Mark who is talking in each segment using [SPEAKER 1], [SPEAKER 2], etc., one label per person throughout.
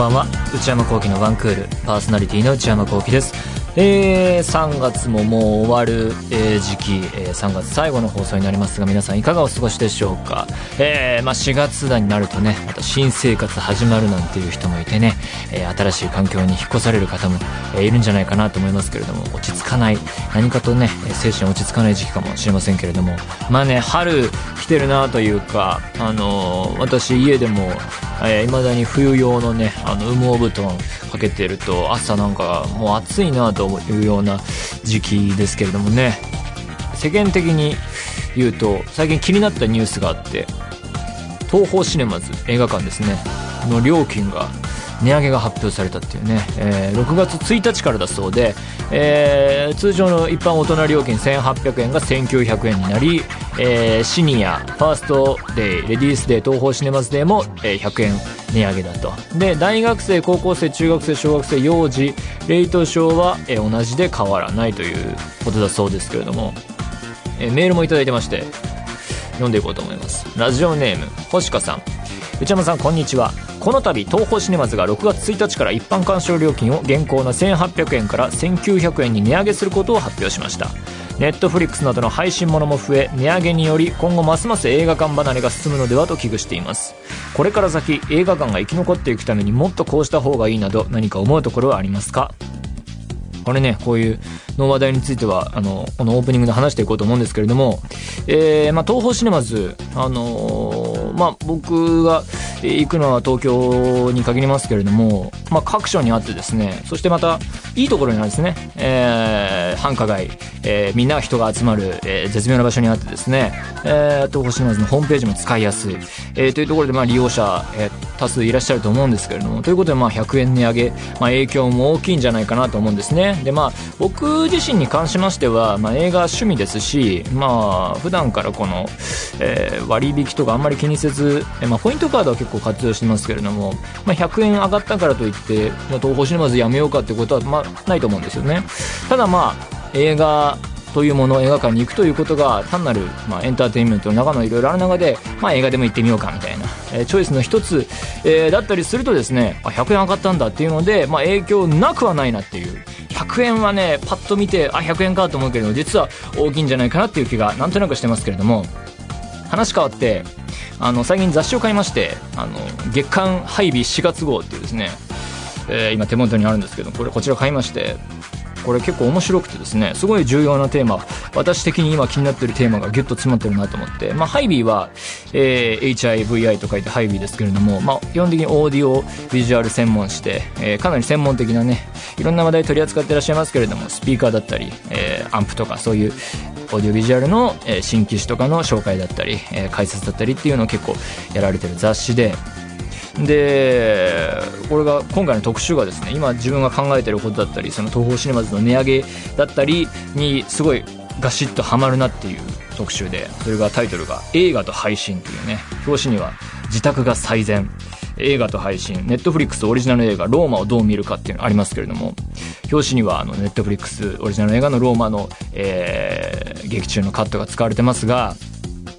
[SPEAKER 1] ばんは。内山聖輝のワンクール。パーソナリティの内山聖輝です。えー、3月ももう終わる、えー、時期、えー、3月最後の放送になりますが皆さんいかがお過ごしでしょうか、えーまあ、4月だになるとねまた新生活始まるなんていう人もいてね、えー、新しい環境に引っ越される方も、えー、いるんじゃないかなと思いますけれども落ち着かない。何かとね精神落ち着かない時期かもしれませんけれども。まあね春来てるなというか、あのー、私家でもえー、だに冬用のねあの羽毛布団かけてると朝なんかもう暑いなというような時期ですけれどもね。世間的に言うと最近気になったニュースがあって東宝シネマズ映画館ですね。の料金が値上げが発表されたっていうね、えー、6月1日からだそうで、えー、通常の一般大人料金1800円が1900円になり、えー、シニア、ファーストデイ、レディースデー、東宝シネマズデーも、えー、100円値上げだと。で、大学生、高校生、中学生、小学生、幼児、レイトショーは、えー、同じで変わらないということだそうですけれども、えー、メールもいただいてまして、読んでいこうと思います。ラジオネーム、星香さん。内山さん、こんにちは。この度東宝シネマズが6月1日から一般鑑賞料金を現行の1800円から1900円に値上げすることを発表しました。ネットフリックスなどの配信ものも増え値上げにより今後ますます映画館離れが進むのではと危惧しています。これから先映画館が生き残っていくためにもっとこうした方がいいなど何か思うところはありますか？これね、こういうの話題については、あの、このオープニングで話していこうと思うんですけれども、えー、まあ、東宝シネマズ、あのー、まあ、僕が行くのは東京に限りますけれども、まあ、各所にあってですね、そしてまた、いいところにあるんですね、えー、繁華街、えー、みんな人が集まる、えー、絶妙な場所にあってですね、えー、東宝シマズのホームページも使いやすい、えー、というところで、まあ、利用者、えー、多数いらっしゃると思うんですけれども、ということで、まあ、100円値上げ、まあ、影響も大きいんじゃないかなと思うんですね。で、まあ、僕自身に関しましては、まあ、映画趣味ですし、まあ、普段からこの、えー、割引とかあんまり気にせず、えー、まあ、ポイントカードは結構活用してますけれども、まあ、100円上がったからといってま、東宝シネマズやめようかってことは、まあ、ないと思うんですよね。ただまあ、映画というものを映画館に行くということが単なる、まあ、エンターテインメントの中のいろいろある中で、まあ、映画でも行ってみようかみたいな、えー、チョイスの一つ、えー、だったりするとですねあ100円上がったんだっていうので、まあ、影響なくはないなっていう100円はねパッと見てあ100円かと思うけど実は大きいんじゃないかなっていう気がなんとなくしてますけれども話変わってあの最近雑誌を買いましてあの月刊配備4月号っていうですね、えー、今手元にあるんですけどこれこちら買いましてこれ結構面白くてですねすごい重要なテーマ私的に今気になってるテーマがギュッと詰まってるなと思ってまあハイビーは、えー、HIVI と書いてハイビーですけれどもまあ基本的にオーディオビジュアル専門して、えー、かなり専門的なねいろんな話題取り扱ってらっしゃいますけれどもスピーカーだったり、えー、アンプとかそういうオーディオビジュアルの、えー、新機種とかの紹介だったり、えー、解説だったりっていうのを結構やられてる雑誌で。でこれが今回の特集がですね今自分が考えてることだったりその東宝シネマズの値上げだったりにすごいガシッとはまるなっていう特集でそれがタイトルが「映画と配信」っていうね表紙には「自宅が最善」映画と配信、ネットフリックスオリジナル映画、ローマをどう見るかっていうのありますけれども、表紙にはあのネットフリックスオリジナル映画のローマの、えー、劇中のカットが使われてますが、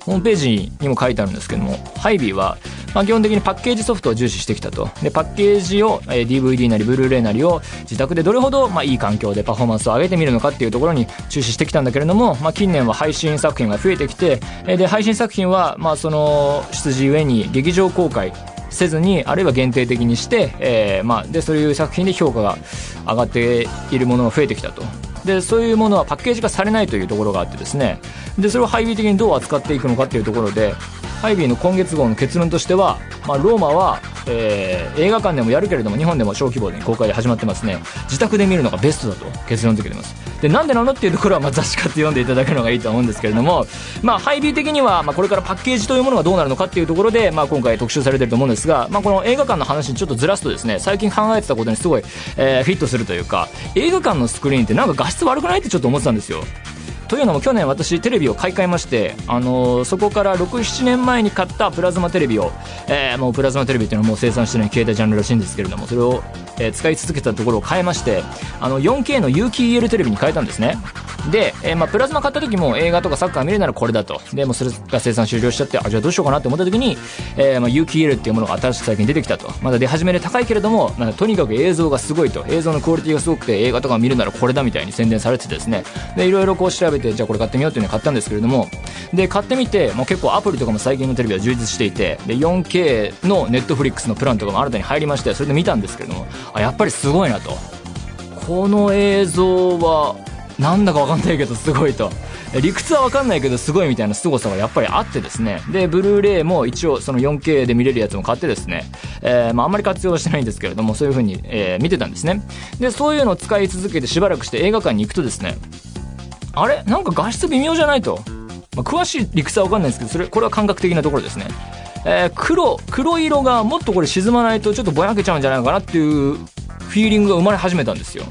[SPEAKER 1] ホームページにも書いてあるんですけども、ハイビーはまあ、基本的にパッケージソフトを重視してきたと。で、パッケージを、えー、DVD なりブルーレイなりを自宅でどれほど、まあ、いい環境でパフォーマンスを上げてみるのかっていうところに注視してきたんだけれども、まあ、近年は配信作品が増えてきて、えー、で、配信作品は、まあ、その、出自ゆえに劇場公開せずにあるいは限定的にして、えーまあ、でそういう作品で評価が上がっているものが増えてきたと。でそういうものはパッケージ化されないというところがあってですね。でそれを配備的にどう扱っていくのかっていうところでハイビーの今月号の結論としては、まあ、ローマは、えー、映画館でもやるけれども日本でも小規模に公開で始まってますね。自宅で見るのがベストだと結論付けてます。でなんでなのっていうところはまあ雑誌買って読んでいただくのがいいと思うんですけれども、まあ、ハイビー的にはまあこれからパッケージというものがどうなるのかっていうところで、まあ、今回特集されてると思うんですが、まあ、この映画館の話にちょっとずらすとですね最近考えてたことにすごい、えー、フィットするというか映画館のスクリーンってなんか画質悪くないってちょっと思ってたんですよ。というのも去年私テレビを買い替えまして、あのー、そこから67年前に買ったプラズマテレビを、えー、もうプラズマテレビっていうのはもう生産してない携帯ジャンルらしいんですけれどもそれを、えー、使い続けたところを変えましてあの 4K の有機 EL テレビに変えたんですね。で、えー、まあ、プラズマ買った時も映画とかサッカー見るならこれだと。で、もそれが生産終了しちゃって、あ、じゃあどうしようかなって思った時に、えー、まあ、有機 EL っていうものが新しく最近出てきたと。まだ出始めで高いけれども、まあ、とにかく映像がすごいと。映像のクオリティがすごくて、映画とか見るならこれだみたいに宣伝されててですね。で、いろいろこう調べて、じゃあこれ買ってみようっていうのを買ったんですけれども、で、買ってみて、もう結構アプリとかも最近のテレビは充実していて、で、4K のネットフリックスのプランとかも新たに入りまして、それで見たんですけれども、あ、やっぱりすごいなと。この映像はなんだかわかんないけどすごいと。理屈はわかんないけどすごいみたいな凄さがやっぱりあってですね。で、ブルーレイも一応その 4K で見れるやつも買ってですね、えー、まああんまり活用してないんですけれども、そういう風に、えー、見てたんですね。で、そういうのを使い続けてしばらくして映画館に行くとですね、あれ？なんか画質微妙じゃないと。まあ、詳しい理屈はわかんないんですけど、それ、これは感覚的なところですね。えー、黒、黒色がもっとこれ沈まないとちょっとぼやけちゃうんじゃないのかなっていうフィーリングが生まれ始めたんですよ。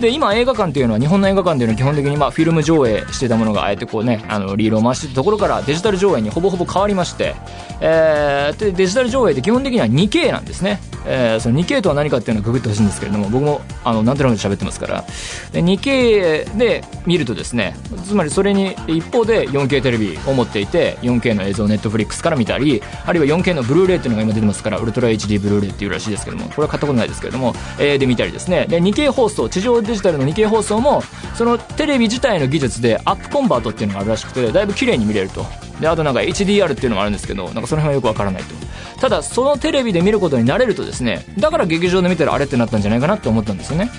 [SPEAKER 1] で今映画館っていうのは日本の映画館っていうのは基本的にまあフィルム上映してたものがあえてこうねあのリールを回してたところからデジタル上映にほぼほぼ変わりまして、えー、でデジタル上映って基本的には 2K なんですね、えー、その 2K とは何かっていうのをググってほしいんですけれども僕もあのなんとなく喋ってますから。で 2K で見るとですねつまりそれに一方で 4K テレビを持っていて 4K の映像を Netflix から見たりあるいは 4K のブルーレイっていうのが今出てますからウルトラ HD ブルーレイっていうらしいですけどもこれは買ったことないですけれども、えー、で見たりですね。で 2K 放送地上デジタルの 2K 放送もそのテレビ自体の技術でアップコンバートっていうのがあるらしくてだいぶ綺麗に見れると。であとなんか HDR っていうのもあるんですけどなんかその辺はよくわからないと。ただそのテレビで見ることになれるとですねだから劇場で見たらあれってなったんじゃないかなって思ったんですよね。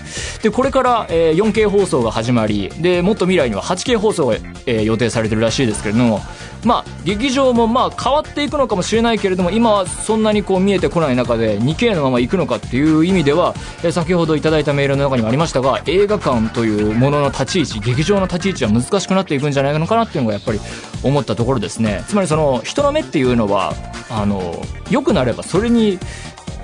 [SPEAKER 1] でこれから、え、4K 放送が始まりでもっと未来には 8K 放送が、え、予定されてるらしいですけれどもまあ、劇場もまあ変わっていくのかもしれないけれども今はそんなにこう見えてこない中で 2K のまま行くのかっていう意味では、え先ほどいただいたメールの中にもありましたが映画館というものの立ち位置劇場の立ち位置は難しくなっていくんじゃないのかなっていうのがやっぱり思ったところですね。つまりその人の目っていうのはあの良くなればそれに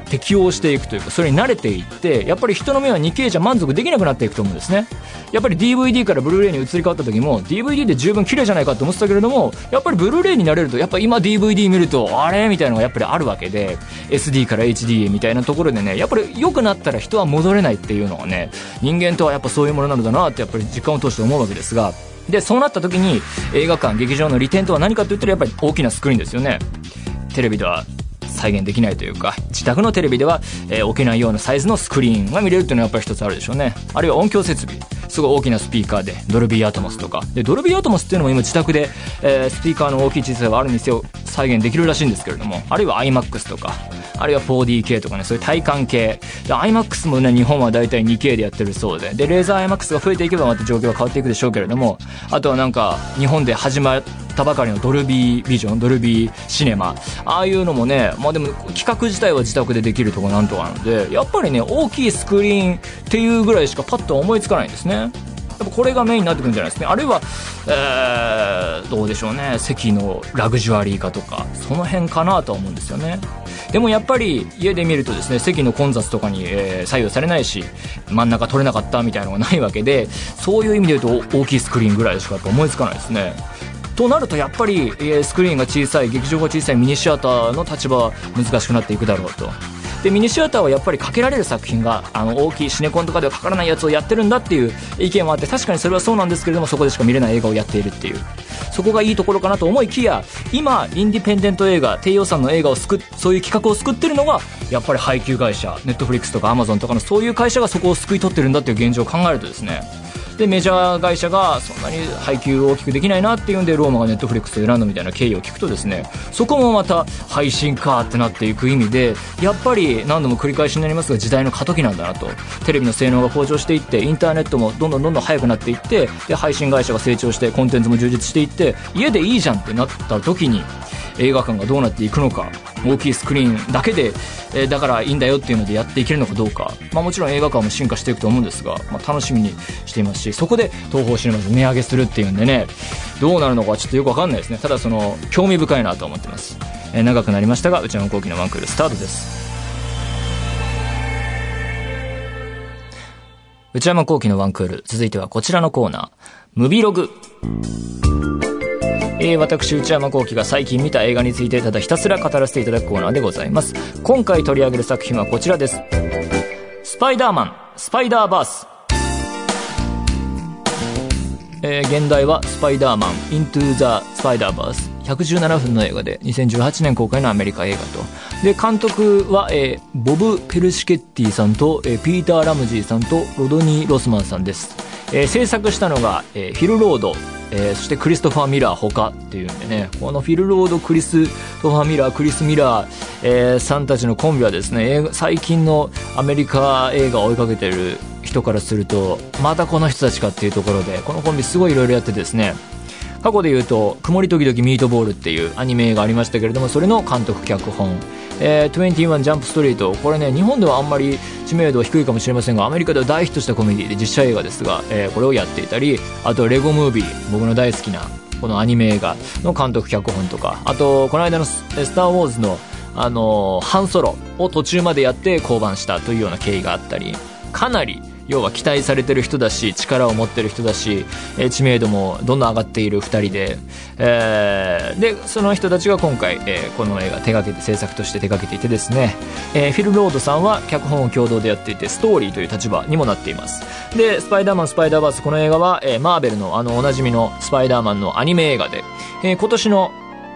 [SPEAKER 1] 適応していくというかそれに慣れていってやっぱり人の目は 2K じゃ満足できなくなっていくと思うんですね。やっぱり DVD からブルーレイに移り変わった時も DVD で十分綺麗じゃないかと思ってたけれどもやっぱりブルーレイになれるとやっぱ今 DVD 見るとあれみたいなのがやっぱりあるわけで SD から HD へみたいなところでねやっぱり良くなったら人は戻れないっていうのはね人間とはやっぱそういうものなのだなってやっぱり実感を通して思うわけですがでそうなった時に映画館劇場の利点とは何かといったらやっぱり大きなスクリーンですよね。テレビでは再現できないというか自宅のテレビでは、えー、置けないようなサイズのスクリーンが見れるっていうのはやっぱり一つあるでしょうね。あるいは音響設備すごい大きなスピーカーでドルビーアトモスとか。でドルビーアトモスっていうのも今自宅で、えー、スピーカーの大きい小さいがあるにせよ。再現できるらしいんですけれども。あるいは iMAX とかあるいは 4DK とかねそういう体感系で iMAX もね日本はだいたい 2K でやってるそうで。でレーザー iMAX が増えていけばまた状況が変わっていくでしょうけれども。あとはなんか日本で始まったばかりのドルビービジョンドルビーシネマ。ああいうのもねまあでも企画自体は自宅でできるとこなんとかなのでやっぱりね大きいスクリーンっていうぐらいしかパッと思いつかないんですね。やっぱこれがメインになってくるんじゃないですかね。あるいは、えー、どうでしょうね。席のラグジュアリー化とかその辺かなとは思うんですよね。でもやっぱり家で見るとですね席の混雑とかに、えー、左右されないし真ん中取れなかったみたいなのがないわけでそういう意味で言うと大きいスクリーンぐらいしかやっぱ思いつかないですね。となるとやっぱりスクリーンが小さい劇場が小さいミニシアターの立場は難しくなっていくだろうと。でミニシアターはやっぱりかけられる作品があの大きいシネコンとかではかからないやつをやってるんだっていう意見もあって確かにそれはそうなんですけれどもそこでしか見れない映画をやっているっていう。そこがいいところかなと思いきや今インディペンデント映画低予算の映画を救そういう企画を救ってるのがやっぱり配給会社ネットフリックスとかアマゾンとかのそういう会社がそこを救い取ってるんだっていう現状を考えるとですねでメジャー会社がそんなに配給を大きくできないなっていうんでローマがネットフリックスを選んだみたいな経緯を聞くとですねそこもまた配信かってなっていく意味でやっぱり何度も繰り返しになりますが時代の過渡期なんだなと。テレビの性能が向上していってインターネットもどんどんどんどん速くなっていってで配信会社が成長してコンテンツも充実していって家でいいじゃんってなった時に映画館がどうなっていくのか大きいスクリーンだけで、えー、だからいいんだよっていうのでやっていけるのかどうか、まあ、もちろん映画館も進化していくと思うんですが、まあ、楽しみにしていますしそこで TOHOシネマズ値上げするっていうんでねどうなるのかちょっとよくわかんないですねただその興味深いなと思ってます、えー、長くなりましたが内山昂輝のワンクールスタートです内山昂輝のワンクール続いてはこちらのコーナームビログえ、私、内山昂輝が最近見た映画についてただひたすら語らせていただくコーナーでございます。今回取り上げる作品はこちらです。スパイダーマン、スパイダーバース。えー、原題はスパイダーマン、Into the Spider-Verse。117分の映画で、2018年公開のアメリカ映画と。で、監督は、えー、ボブ・ペルシケッティさんと、えー、ピーター・ラムジーさんと、ロドニー・ロスマンさんです。えー、制作したのが、えー、フィル・ロード、えー、そしてクリストファー・ミラー他っていうんでね、このフィル・ロード、クリストファー・ミラー、クリス・ミラー、えー、さんたちのコンビはですね、最近のアメリカ映画を追いかけてる人からすると、またこの人たちかっていうところで、このコンビすごいいろいろやってですね、過去で言うと、曇り時々ミートボールっていうアニメ映画ありましたけれども、それの監督脚本、えー、21ジャンプストリート、これね、日本ではあんまり知名度は低いかもしれませんが、アメリカでは大ヒットしたコメディで実写映画ですが、えー、これをやっていたり、あとレゴムービー、僕の大好きな、このアニメ映画の監督脚本とか、あと、この間のスター・ウォーズの、あのー、ソロを途中までやって降板したというような経緯があったり、かなり要は期待されてる人だし力を持ってる人だし、えー、知名度もどんどん上がっている2人で、えー、でその人たちが今回、えー、この映画手掛けて制作として手掛けていてですね、えー、フィル・ロードさんは脚本を共同でやっていてストーリーという立場にもなっています。で「スパイダーマンスパイダーバース」この映画は、えー、マーベルのあのおなじみのスパイダーマンのアニメ映画で、えー、今年の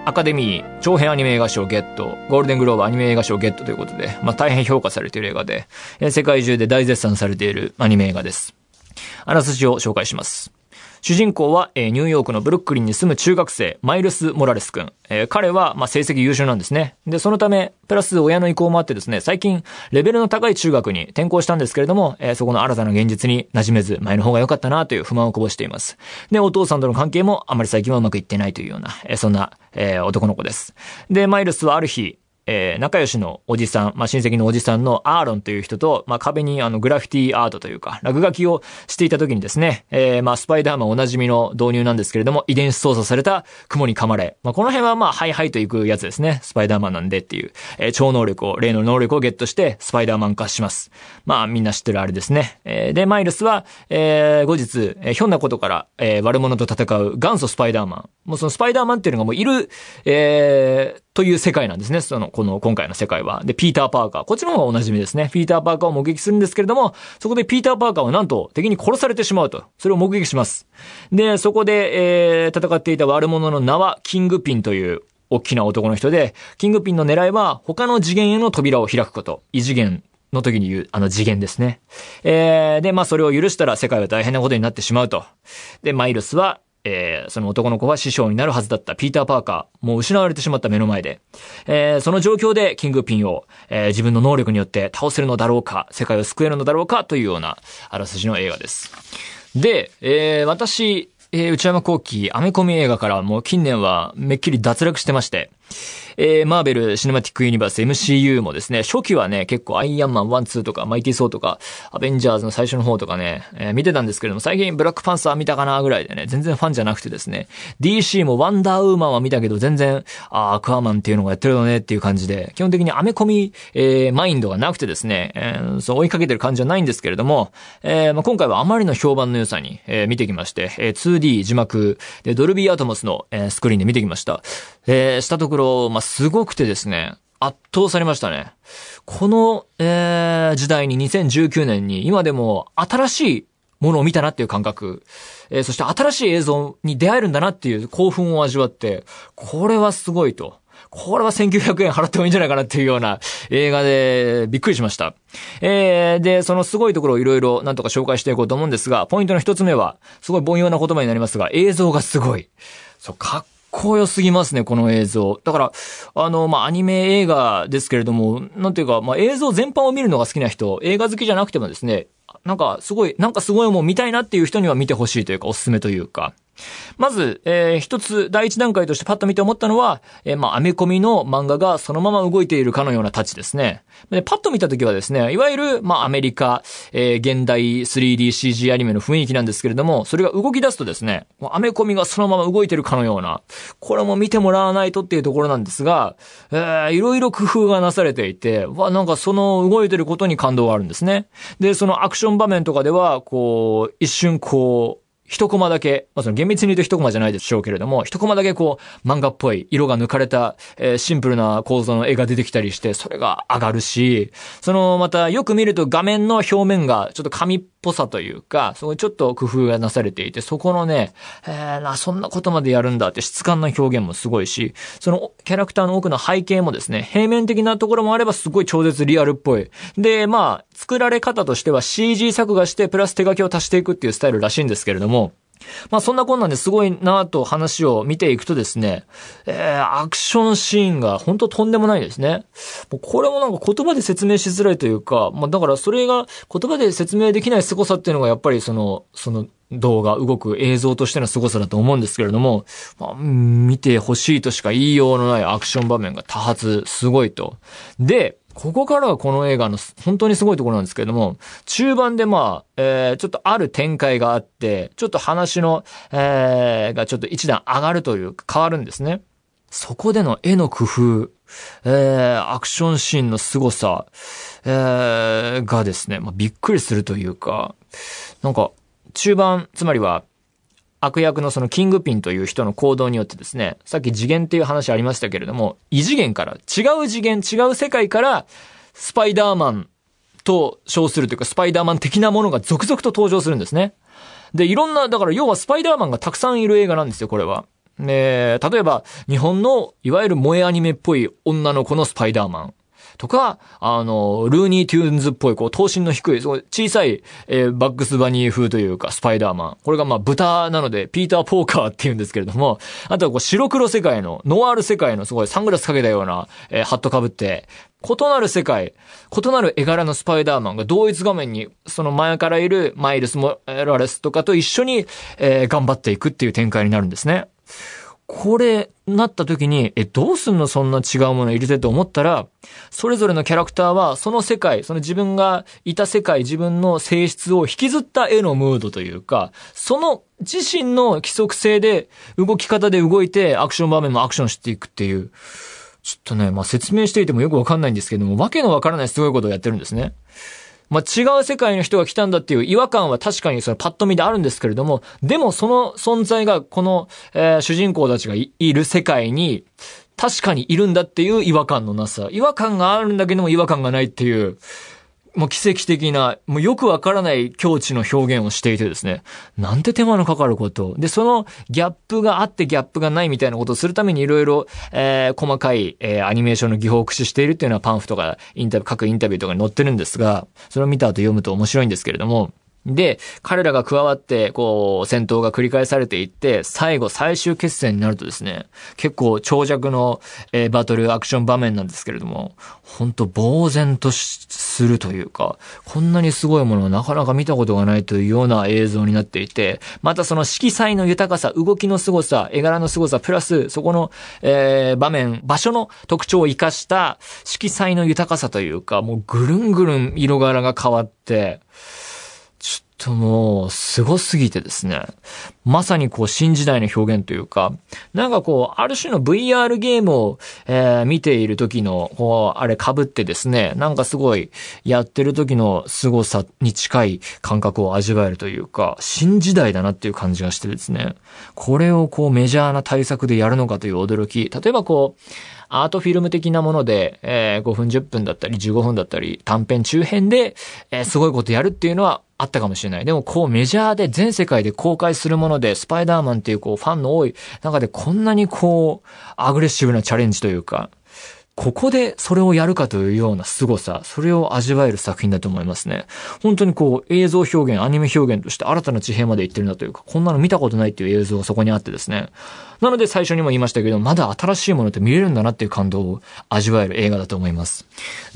[SPEAKER 1] アカデミー長編アニメ映画賞ゲット、ゴールデングローブアニメ映画賞ゲットということで、まあ大変評価されている映画で、世界中で大絶賛されているアニメ映画です。あらすじを紹介します。主人公は、えー、ニューヨークのブルックリンに住む中学生、マイルス・モラレス君。えー、彼は、まあ、成績優秀なんですね。で、そのため、プラス親の意向もあってですね、最近、レベルの高い中学に転校したんですけれども、えー、そこの新たな現実に馴染めず、前の方が良かったなという不満をこぼしています。で、お父さんとの関係もあまり最近はうまくいってないというような、えー、そんな、えー、男の子です。で、マイルスはある日、えー、仲良しのおじさん、まあ、親戚のおじさんのアーロンという人と、まあ、壁にあの、グラフィティアートというか、落書きをしていた時にですね、えー、まあ、スパイダーマンおなじみの導入なんですけれども、遺伝子操作された雲に噛まれ、まあ、この辺はまあ、ハイハイと行くやつですね。スパイダーマンなんでっていう、えー、超能力を、例の能力をゲットして、スパイダーマン化します。まあ、みんな知ってるあれですね。えー、で、マイルスは、えー、後日、えー、ひょんなことから、えー、悪者と戦う元祖スパイダーマン。もうそのスパイダーマンっていうのがもういる、えー、という世界なんですね。その、この、今回の世界は。で、ピーター・パーカー。こっちの方がお馴染みですね。ピーター・パーカーを目撃するんですけれども、そこでピーター・パーカーはなんと敵に殺されてしまうと。それを目撃します。で、そこで、えー、戦っていた悪者の名は、キングピンという、大きな男の人で、キングピンの狙いは、他の次元への扉を開くこと。異次元の時に言う、あの次元ですね。えー、で、まあそれを許したら世界は大変なことになってしまうと。で、マイルスは、えー、その男の子は師匠になるはずだったピーター・パーカー、もう失われてしまった目の前で、えー、その状況でキングピンを、えー、自分の能力によって倒せるのだろうか、世界を救えるのだろうかというようなあらすじの映画です。で、えー、私、えー、内山幸喜、アメコミ映画からもう近年はめっきり脱落してまして、えー、マーベル・シネマティック・ユニバース MCU もですね、初期はね、結構アイアンマン1、2とか、マイティ・ソーとか、アベンジャーズの最初の方とかね、えー、見てたんですけれども、最近ブラックパンサー見たかなぐらいでね、全然ファンじゃなくてですね、DC もワンダーウーマンは見たけど、全然、あアクアマンっていうのがやってるのねっていう感じで、基本的にアメコミ、えー、マインドがなくてですね、えー、そう追いかけてる感じはないんですけれども、えー、まあ、今回はあまりの評判の良さに、えー、見てきまして、えー、2D 字幕、で、ドルビーアトモスの、えー、スクリーンで見てきました。えー、したところ、まあ、すごくてですね、圧倒されましたね。この、えー、時代に2019年に今でも新しいものを見たなっていう感覚、えー、そして新しい映像に出会えるんだなっていう興奮を味わって、これはすごいと。これは1900円払ってもいいんじゃないかなっていうような映画でびっくりしました。えー、で、そのすごいところをいろいろなんとか紹介していこうと思うんですが、ポイントの一つ目は、すごい凡庸な言葉になりますが、映像がすごい。そう、かっこよすぎますね、この映像。だから、あの、まあ、アニメ映画ですけれども、なんていうか、まあ、映像全般を見るのが好きな人、映画好きじゃなくてもですね、なんかすごい、なんかすごいもん見たいなっていう人には見てほしいというか、おすすめというか。まず、えー、一つ、第一段階としてパッと見て思ったのは、えー、まあ、アメコミの漫画がそのまま動いているかのようなタッチですね。で、パッと見たときはですね、いわゆる、まあ、アメリカ、えー、現代 3DCG アニメの雰囲気なんですけれども、それが動き出すとですね、アメコミがそのまま動いてるかのような、これも見てもらわないとっていうところなんですが、えー、いろいろ工夫がなされていて、わ、なんかその動いてることに感動があるんですね。で、そのアクション場面とかでは、こう、一瞬こう、一コマだけ、まあ、その厳密に言うと一コマじゃないでしょうけれども、一コマだけこう、漫画っぽい、色が抜かれた、えー、シンプルな構造の絵が出てきたりして、それが上がるし、その、またよく見ると画面の表面がちょっと紙っぽさというか、そこちょっと工夫がなされていて、そこのね、えー、な、そんなことまでやるんだって質感の表現もすごいし、そのキャラクターの奥の背景もですね、平面的なところもあればすごい超絶リアルっぽい。で、まあ、作られ方としては CG 作画してプラス手書きを足していくっていうスタイルらしいんですけれども、まあそんなこんなんですごいなと話を見ていくとですね、えー、アクションシーンが本当とんでもないですね。もうこれもなんか言葉で説明しづらいというか、まあだからそれが言葉で説明できない凄さっていうのがやっぱりその、その動画、動く映像としての凄さだと思うんですけれども、まあ、見てほしいとしか言いようのないアクション場面が多発、すごいと。で、ここからはこの映画の本当にすごいところなんですけれども、中盤でまあ、えー、ちょっとある展開があって、ちょっと話の、えー、がちょっと一段上がるという変わるんですね。そこでの絵の工夫、えー、アクションシーンの凄さ、えー、がですね、まあ、びっくりするというか、なんか、中盤、つまりは、悪役のそのキングピンという人の行動によってですね、さっき次元っていう話ありましたけれども、異次元から、違う次元、違う世界から、スパイダーマンと称するというか、スパイダーマン的なものが続々と登場するんですね。で、いろんな、だから要はスパイダーマンがたくさんいる映画なんですよ、これは。で、例えば、日本の、いわゆる萌えアニメっぽい女の子のスパイダーマン。とか、あの、ルーニーテューンズっぽい、こう、頭身の低い、小さい、えー、バックスバニー風というか、スパイダーマン。これがまあ、豚なので、ピーター・ポーカーって言うんですけれども、あとはこう、白黒世界の、ノワール世界のすごいサングラスかけたような、えー、ハット被って、異なる世界、異なる絵柄のスパイダーマンが同一画面に、その前からいるマイルス・モラレスとかと一緒に、えー、頑張っていくっていう展開になるんですね。これ、なった時に、え、どうすんのそんな違うもの入れてと思ったら、それぞれのキャラクターは、その世界、その自分がいた世界、自分の性質を引きずった絵のムードというか、その自身の規則性で、動き方で動いて、アクション場面もアクションしていくっていう、ちょっとね、まあ、説明していてもよくわかんないんですけども、わけのわからないすごいことをやってるんですね。まあ、違う世界の人が来たんだっていう違和感は確かにそのパッと見であるんですけれども、でもその存在がこの、えー、主人公たちがいる世界に、確かにいるんだっていう違和感のなさ。違和感があるんだけども違和感がないっていう、もう奇跡的な、もうよくわからない境地の表現をしていてですね。なんて手間のかかること。で、そのギャップがあってギャップがないみたいなことをするためにいろいろ、えー、細かい、えー、アニメーションの技法を駆使しているっていうのはパンフとかインタビュー、各インタビューとかに載ってるんですが、それを見た後読むと面白いんですけれども、で、彼らが加わって、こう、戦闘が繰り返されていって、最後、最終決戦になるとですね、結構長尺の、えー、バトルアクション場面なんですけれども、ほんと呆然とするというか、こんなにすごいものをなかなか見たことがないというような映像になっていて、またその色彩の豊かさ、動きの凄さ、絵柄の凄さ、プラス、そこの、えー、場面、場所の特徴を活かした色彩の豊かさというか、もうぐるんぐるん色柄が変わって、ともう、すごすぎてですね。まさにこう、新時代の表現というか、なんかこう、ある種の VR ゲームを、えー、見ている時の、こう、あれ被ってですね、なんかすごい、やってる時の凄さに近い感覚を味わえるというか、新時代だなっていう感じがしてですね。これをこう、メジャーな対策でやるのかという驚き。例えばこう、アートフィルム的なもので、えー、5分10分だったり15分だったり短編中編で、えー、すごいことやるっていうのはあったかもしれない。でもこうメジャーで全世界で公開するもので、スパイダーマンっていうこうファンの多い中でこんなにこう、アグレッシブなチャレンジというか、ここでそれをやるかというような凄さ、それを味わえる作品だと思いますね。本当にこう映像表現、アニメ表現として新たな地平まで行ってるんだというか、こんなの見たことないっていう映像がそこにあってですね。なので最初にも言いましたけど、まだ新しいものって見れるんだなっていう感動を味わえる映画だと思います。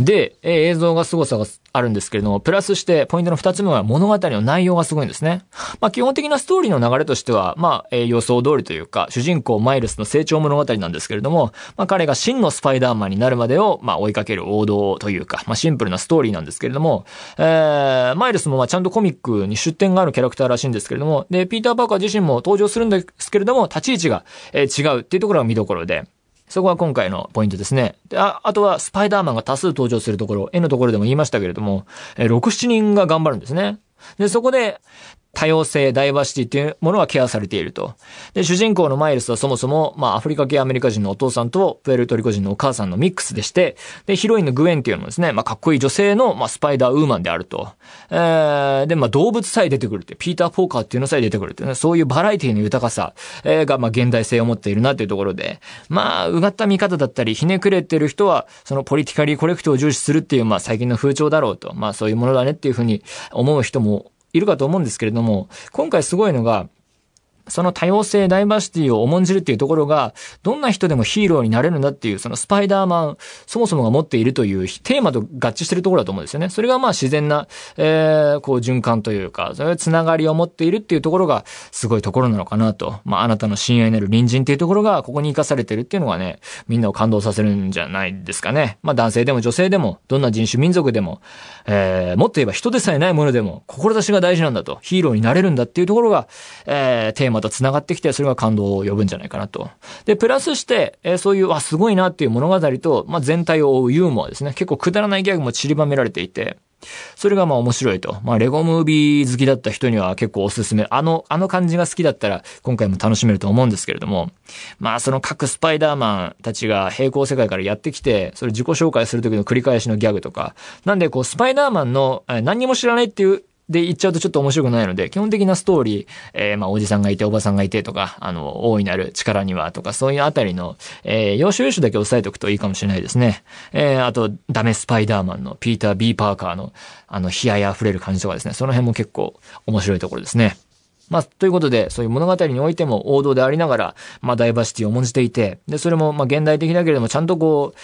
[SPEAKER 1] で、え、映像が凄さがあるんですけれども、プラスしてポイントの二つ目は物語の内容がすごいんですね。まあ基本的なストーリーの流れとしては、まあ、えー、予想通りというか、主人公マイルスの成長物語なんですけれども、まあ彼が真のスパイダーマンになるまでを、まあ追いかける王道というか、まあシンプルなストーリーなんですけれども、えー、マイルスもまあちゃんとコミックに出展があるキャラクターらしいんですけれども、で、ピーター・パーカー自身も登場するんですけれども、立ち位置が、えー、違うっていうところが見どころで、そこが今回のポイントですね。でああとは、スパイダーマンが多数登場するところ、絵のところでも言いましたけれども、えー、6、7人が頑張るんですね。で、そこで、多様性、ダイバーシティっていうものはケアされていると。で、主人公のマイルスはそもそも、まあ、アフリカ系アメリカ人のお父さんと、プエルトリコ人のお母さんのミックスでして、で、ヒロインのグエンっていうのもですね、まあ、かっこいい女性の、まあ、スパイダーウーマンであると。えー、で、まあ、動物さえ出てくるって、ピーター・ポーカーっていうのさえ出てくるってね、そういうバラエティの豊かさ、えー、が、まあ、現代性を持っているなっていうところで、まあ、うがった見方だったり、ひねくれてる人は、そのポリティカリーコレクトを重視するっていう、まあ、最近の風潮だろうと。まあ、そういうものだねっていうふうに思う人もいるかと思うんですけれども、今回すごいのが、その多様性、ダイバーシティを重んじるっていうところが、どんな人でもヒーローになれるんだっていう、そのスパイダーマン、そもそもが持っているというテーマと合致してるところだと思うんですよね。それがまあ自然な、えー、こう循環というか、そういうつながりを持っているっていうところが、すごいところなのかなと。まああなたの親愛なる隣人っていうところが、ここに活かされてるっていうのがね、みんなを感動させるんじゃないですかね。まあ男性でも女性でも、どんな人種民族でも、えー、もっと言えば人でさえないものでも、志が大事なんだと、ヒーローになれるんだっていうところが、えー、テーマと繋がってきて、それが感動を呼ぶんじゃないかなと。で、プラスして、えー、そういう、わ、すごいなっていう物語と、まあ、全体を追うユーモアですね。結構くだらないギャグも散りばめられていて、それがまあ面白いと。まあレゴムービー好きだった人には結構おすすめ。あの、あの感じが好きだったら今回も楽しめると思うんですけれども。まあその各スパイダーマンたちが平行世界からやってきて、それ自己紹介する時の繰り返しのギャグとか。なんでこうスパイダーマンの何にも知らないっていうで言っちゃうとちょっと面白くないので、基本的なストーリー、えー、まあ、おじさんがいて、おばさんがいてとか、あの、大いなる力にはとか、そういうあたりの、えー、要所要所だけ押さえておくといいかもしれないですね。えー、あと、ダメスパイダーマンのピーター・ビー・パーカーの、あの、悲哀溢れる感じとかですね、その辺も結構面白いところですね。まあ、ということで、そういう物語においても王道でありながら、まあ、ダイバーシティを重んじていて、で、それも、まあ、現代的だけれども、ちゃんとこう、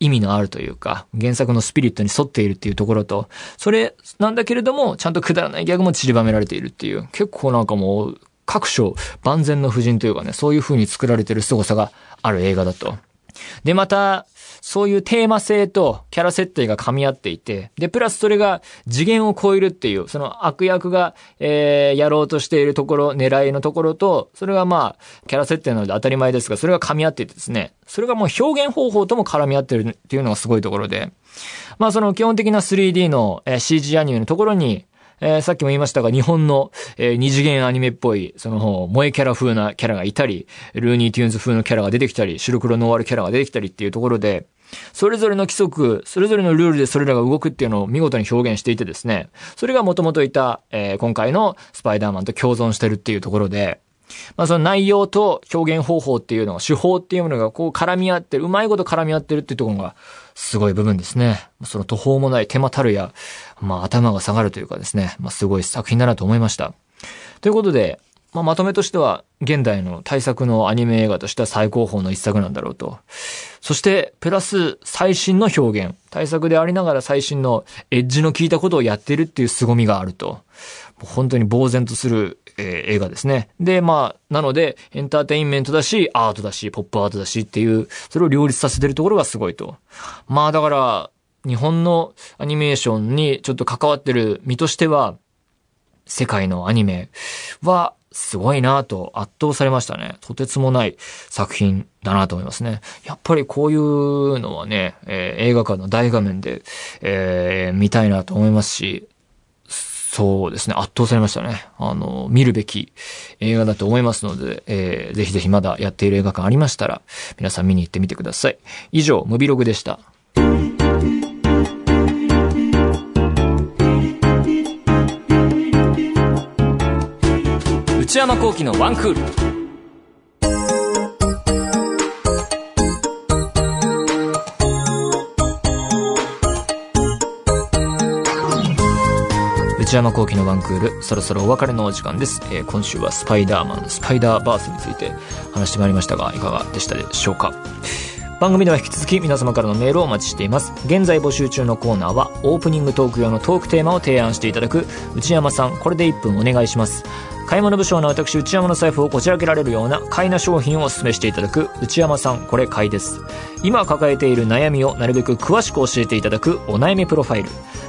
[SPEAKER 1] 意味のあるというか、原作のスピリットに沿っているっていうところと、それなんだけれども、ちゃんとくだらないギャグも散りばめられているっていう、結構なんかもう、各所万全の布陣というかね、そういう風に作られてる凄さがある映画だと。で、また、そういうテーマ性とキャラ設定が噛み合っていて、で、プラスそれが次元を超えるっていう、その悪役が、えー、やろうとしているところ、狙いのところと、それがまあ、キャラ設定なので当たり前ですが、それが噛み合っていてですね、それがもう表現方法とも絡み合ってるっていうのがすごいところで、まあその基本的な 3D の、CG アニメのところに、えー、さっきも言いましたが、日本の、えー、二次元アニメっぽい、その、萌えキャラ風なキャラがいたり、ルーニーテューンズ風のキャラが出てきたり、白黒ノワールキャラが出てきたりっていうところで、それぞれの規則、それぞれのルールでそれらが動くっていうのを見事に表現していてですね、それがもともといた、えー、今回のスパイダーマンと共存してるっていうところで、まあその内容と表現方法っていうのが、手法っていうものがこう絡み合ってる、うまいこと絡み合ってるっていうところが、すごい部分ですね。その途方もない手間たるや、まあ頭が下がるというかですね、まあすごい作品だなと思いました。ということで、まあ、まとめとしては、現代の大作のアニメ映画としては最高峰の一作なんだろうと。そして、プラス最新の表現。大作でありながら最新のエッジの効いたことをやってるっていう凄みがあると。本当に呆然とする、えー、映画ですね。で、まあ、なので、エンターテインメントだし、アートだし、ポップアートだしっていう、それを両立させてるところがすごいと。まあ、だから、日本のアニメーションにちょっと関わってる身としては、世界のアニメはすごいなと圧倒されましたね。とてつもない作品だなと思いますね。やっぱりこういうのはね、えー、映画館の大画面で、えー、見たいなと思いますし、そうですね、圧倒されましたね。あの、見るべき映画だと思いますので、えー、ぜひぜひまだやっている映画館ありましたら、皆さん見に行ってみてください。以上、ムビログでした。内山幸喜のワンクール内山幸喜のワンクール、そろそろお別れのお時間です。えー、今週はスパイダーマン、スパイダーバースについて話してまいりましたが、いかがでしたでしょうか？番組では引き続き皆様からのメールをお待ちしています。現在募集中のコーナーは、オープニングトーク用のトークテーマを提案していただく、内山さん、これで1分お願いします。買い物部署の私内山の財布をこじ開けられるような買いな商品をお勧めしていただく内山さんこれ買いです。今抱えている悩みをなるべく詳しく教えていただくお悩みプロファイル。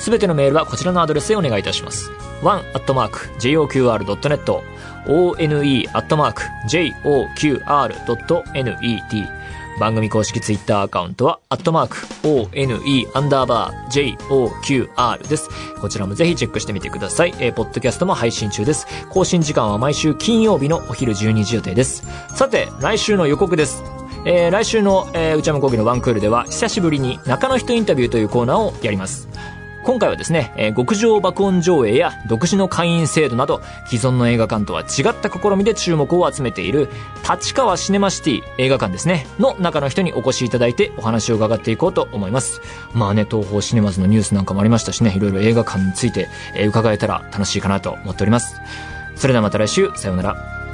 [SPEAKER 1] すべてのメールはこちらのアドレスへお願いいたします。one.joqr.net one.joqr.net 番組公式ツイッターアカウントは、アットマーク、one アンダーバー joqr です。こちらもぜひチェックしてみてください。えー、ポッドキャストも配信中です。更新時間は毎週金曜日のお昼12時予定です。さて、来週の予告です。えー、来週の、えー、内山講義のワンクールでは、久しぶりに中の人インタビューというコーナーをやります。今回はですね、えー、極上爆音上映や独自の会員制度など、既存の映画館とは違った試みで注目を集めている、立川シネマシティ映画館ですね、の中の人にお越しいただいてお話を伺っていこうと思います。まあね、東方シネマズのニュースなんかもありましたしね、いろいろ映画館について、え、伺えたら楽しいかなと思っております。それではまた来週、さようなら。